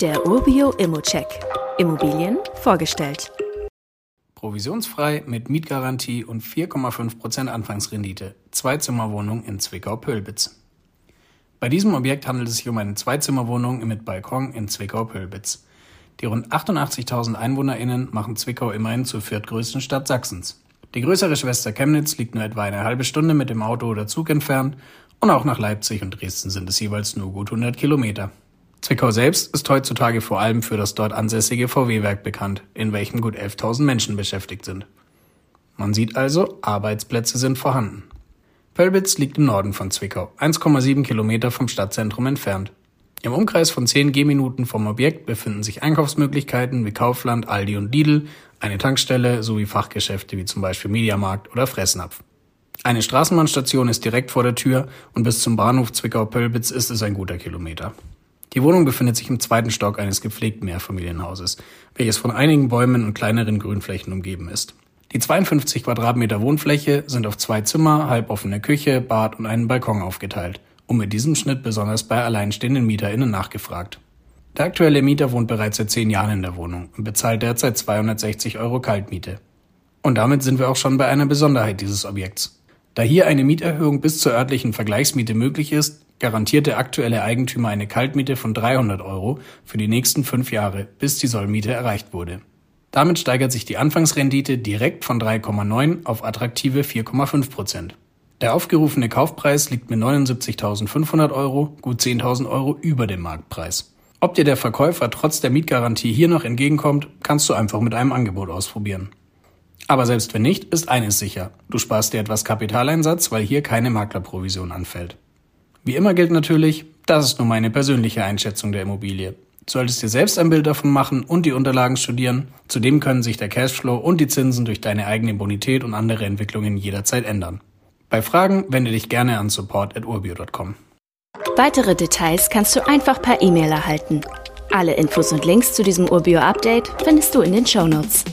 Der Urbio Immocheck. Immobilien vorgestellt. Provisionsfrei mit Mietgarantie und 4,5% Anfangsrendite. Zweizimmerwohnung in Zwickau-Pölbitz. Bei diesem Objekt handelt es sich um eine Zweizimmerwohnung mit Balkon in Zwickau-Pölbitz. Die rund 88.000 EinwohnerInnen machen Zwickau immerhin zur viertgrößten Stadt Sachsens. Die größere Schwester Chemnitz liegt nur etwa eine halbe Stunde mit dem Auto oder Zug entfernt und auch nach Leipzig und Dresden sind es jeweils nur gut 100 Kilometer. Zwickau selbst ist heutzutage vor allem für das dort ansässige VW-Werk bekannt, in welchem gut 11.000 Menschen beschäftigt sind. Man sieht also, Arbeitsplätze sind vorhanden. Pölbitz liegt im Norden von Zwickau, 1,7 Kilometer vom Stadtzentrum entfernt. Im Umkreis von 10 Gehminuten vom Objekt befinden sich Einkaufsmöglichkeiten wie Kaufland, Aldi und Lidl, eine Tankstelle sowie Fachgeschäfte wie zum Beispiel Mediamarkt oder Fressnapf. Eine Straßenbahnstation ist direkt vor der Tür und bis zum Bahnhof Zwickau-Pölbitz ist es ein guter Kilometer. Die Wohnung befindet sich im zweiten Stock eines gepflegten Mehrfamilienhauses, welches von einigen Bäumen und kleineren Grünflächen umgeben ist. Die 52 Quadratmeter Wohnfläche sind auf zwei Zimmer, halboffene Küche, Bad und einen Balkon aufgeteilt und mit diesem Schnitt besonders bei alleinstehenden MieterInnen nachgefragt. Der aktuelle Mieter wohnt bereits seit zehn Jahren in der Wohnung und bezahlt derzeit 260 Euro Kaltmiete. Und damit sind wir auch schon bei einer Besonderheit dieses Objekts. Da hier eine Mieterhöhung bis zur örtlichen Vergleichsmiete möglich ist, garantiert der aktuelle Eigentümer eine Kaltmiete von 300 Euro für die nächsten fünf Jahre, bis die Sollmiete erreicht wurde. Damit steigert sich die Anfangsrendite direkt von 3,9 auf attraktive 4,5 Prozent. Der aufgerufene Kaufpreis liegt mit 79.500 Euro gut 10.000 Euro über dem Marktpreis. Ob dir der Verkäufer trotz der Mietgarantie hier noch entgegenkommt, kannst du einfach mit einem Angebot ausprobieren. Aber selbst wenn nicht, ist eines sicher. Du sparst dir etwas Kapitaleinsatz, weil hier keine Maklerprovision anfällt. Wie immer gilt natürlich, das ist nur meine persönliche Einschätzung der Immobilie. Du solltest dir selbst ein Bild davon machen und die Unterlagen studieren. Zudem können sich der Cashflow und die Zinsen durch deine eigene Bonität und andere Entwicklungen jederzeit ändern. Bei Fragen wende dich gerne an support.urbio.com. Weitere Details kannst du einfach per E-Mail erhalten. Alle Infos und Links zu diesem Urbio-Update findest du in den Show Notes.